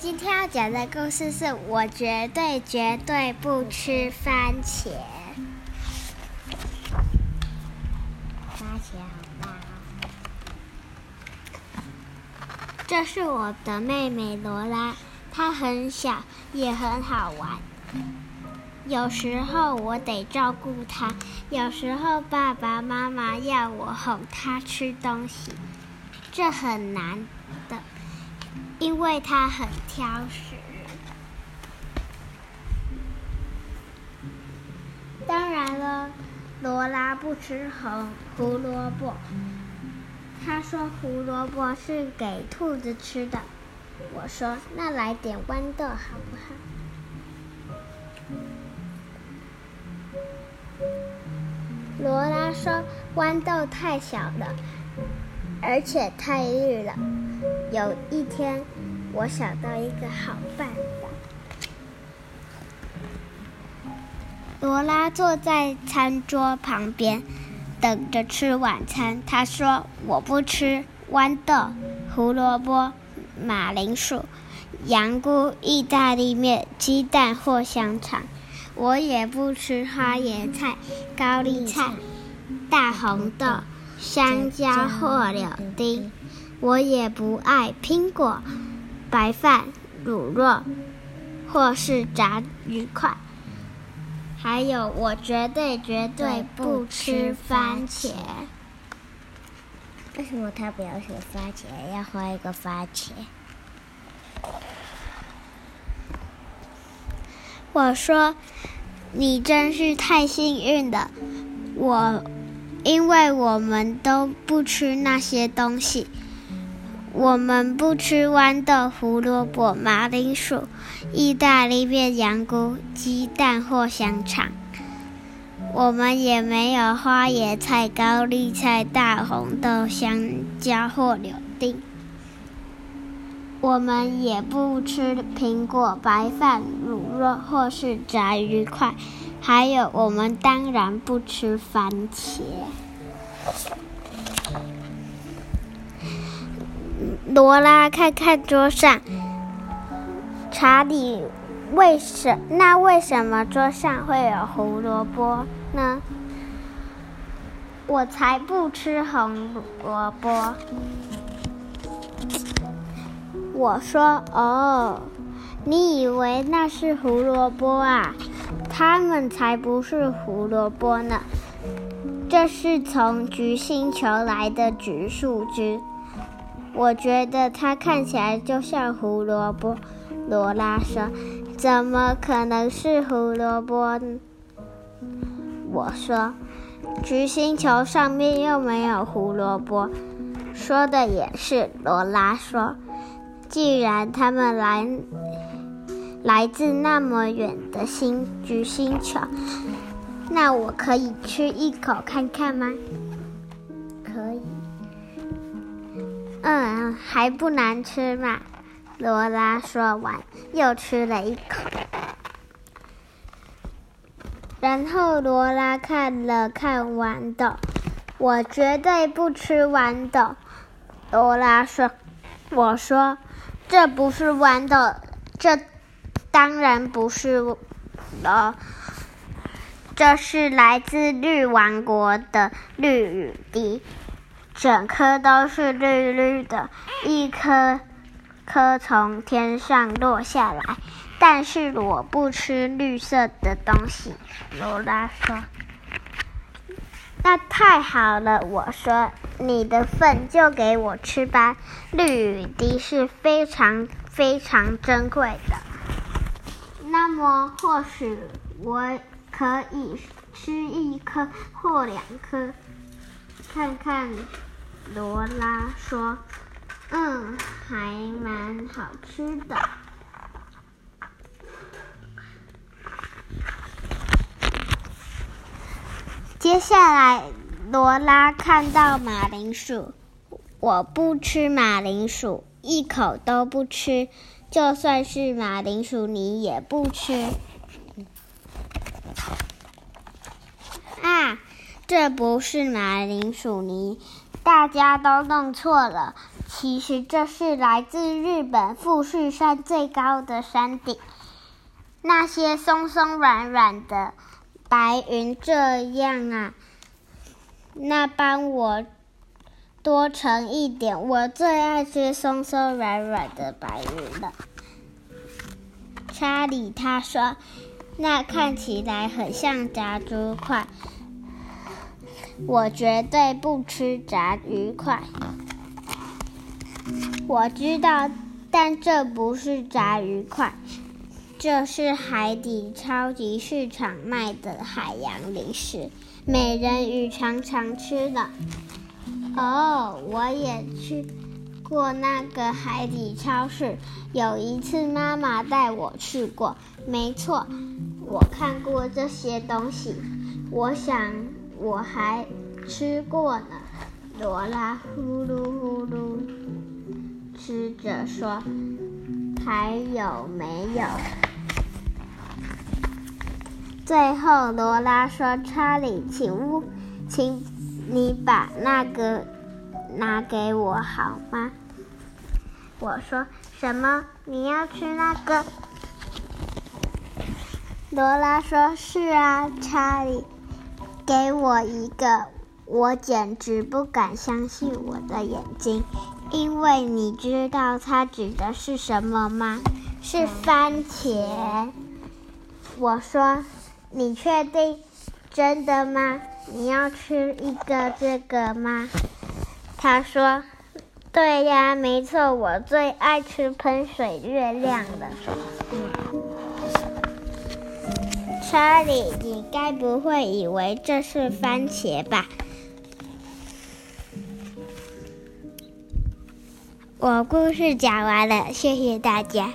今天要讲的故事是我绝对绝对不吃番茄。番茄好大哦！这是我的妹妹罗拉，她很小，也很好玩。有时候我得照顾她，有时候爸爸妈妈要我哄她吃东西，这很难的。因为他很挑食。当然了，罗拉不吃红胡萝卜。他说胡萝卜是给兔子吃的。我说那来点豌豆好不好？罗拉说豌豆太小了，而且太绿了。有一天，我想到一个好办法。罗拉坐在餐桌旁边，等着吃晚餐。她说：“我不吃豌豆、胡萝卜、马铃薯、羊菇、意大利面、鸡蛋或香肠。我也不吃花椰菜、高丽菜、大红豆、香蕉或柳丁。”我也不爱苹果、白饭、乳酪，或是炸鱼块。还有，我绝对绝对不吃番茄。为什么他不要写番茄，要画一个番茄？我说，你真是太幸运了。我，因为我们都不吃那些东西。我们不吃豌豆、胡萝卜、马铃薯、意大利面、羊菇、鸡蛋或香肠。我们也没有花椰菜、高丽菜、大红豆、香蕉或柳丁。我们也不吃苹果、白饭、乳酪或是炸鱼块。还有，我们当然不吃番茄。罗拉看看桌上，查理，为什那为什么桌上会有胡萝卜呢？我才不吃红萝卜。我说：“哦，你以为那是胡萝卜啊？它们才不是胡萝卜呢，这是从橘星球来的橘树枝。”我觉得它看起来就像胡萝卜，罗拉说：“怎么可能是胡萝卜？”我说：“橘星球上面又没有胡萝卜。”说的也是，罗拉说：“既然他们来来自那么远的星橘星球，那我可以吃一口看看吗？”可以。嗯，还不难吃嘛？罗拉说完，又吃了一口。然后罗拉看了看豌豆，我绝对不吃豌豆。罗拉说：“我说，这不是豌豆，这当然不是了，这是来自绿王国的绿雨滴。”整颗都是绿绿的，一颗颗从天上落下来。但是我不吃绿色的东西，罗拉说。那太好了，我说，你的粪就给我吃吧。绿雨滴是非常非常珍贵的。那么或许我可以吃一颗或两颗，看看。罗拉说：“嗯，还蛮好吃的。”接下来，罗拉看到马铃薯，我不吃马铃薯，一口都不吃。就算是马铃薯泥也不吃。啊，这不是马铃薯泥。大家都弄错了，其实这是来自日本富士山最高的山顶。那些松松软软的白云，这样啊，那帮我多盛一点。我最爱吃松松软软的白云了。查理他说：“那看起来很像炸猪块。”我绝对不吃炸鱼块。我知道，但这不是炸鱼块，这是海底超级市场卖的海洋零食，美人鱼常常吃的。哦，我也去过那个海底超市，有一次妈妈带我去过。没错，我看过这些东西。我想我还吃过呢。罗拉呼噜呼噜。吃着说：“还有没有？”最后，罗拉说：“查理，请请你把那个拿给我好吗？”我说：“什么？你要吃那个？”罗拉说：“是啊，查理，给我一个。”我简直不敢相信我的眼睛。因为你知道它指的是什么吗？是番茄。我说：“你确定？真的吗？你要吃一个这个吗？”他说：“对呀，没错，我最爱吃喷水月亮了。”查理，你该不会以为这是番茄吧？我故事讲完了，谢谢大家。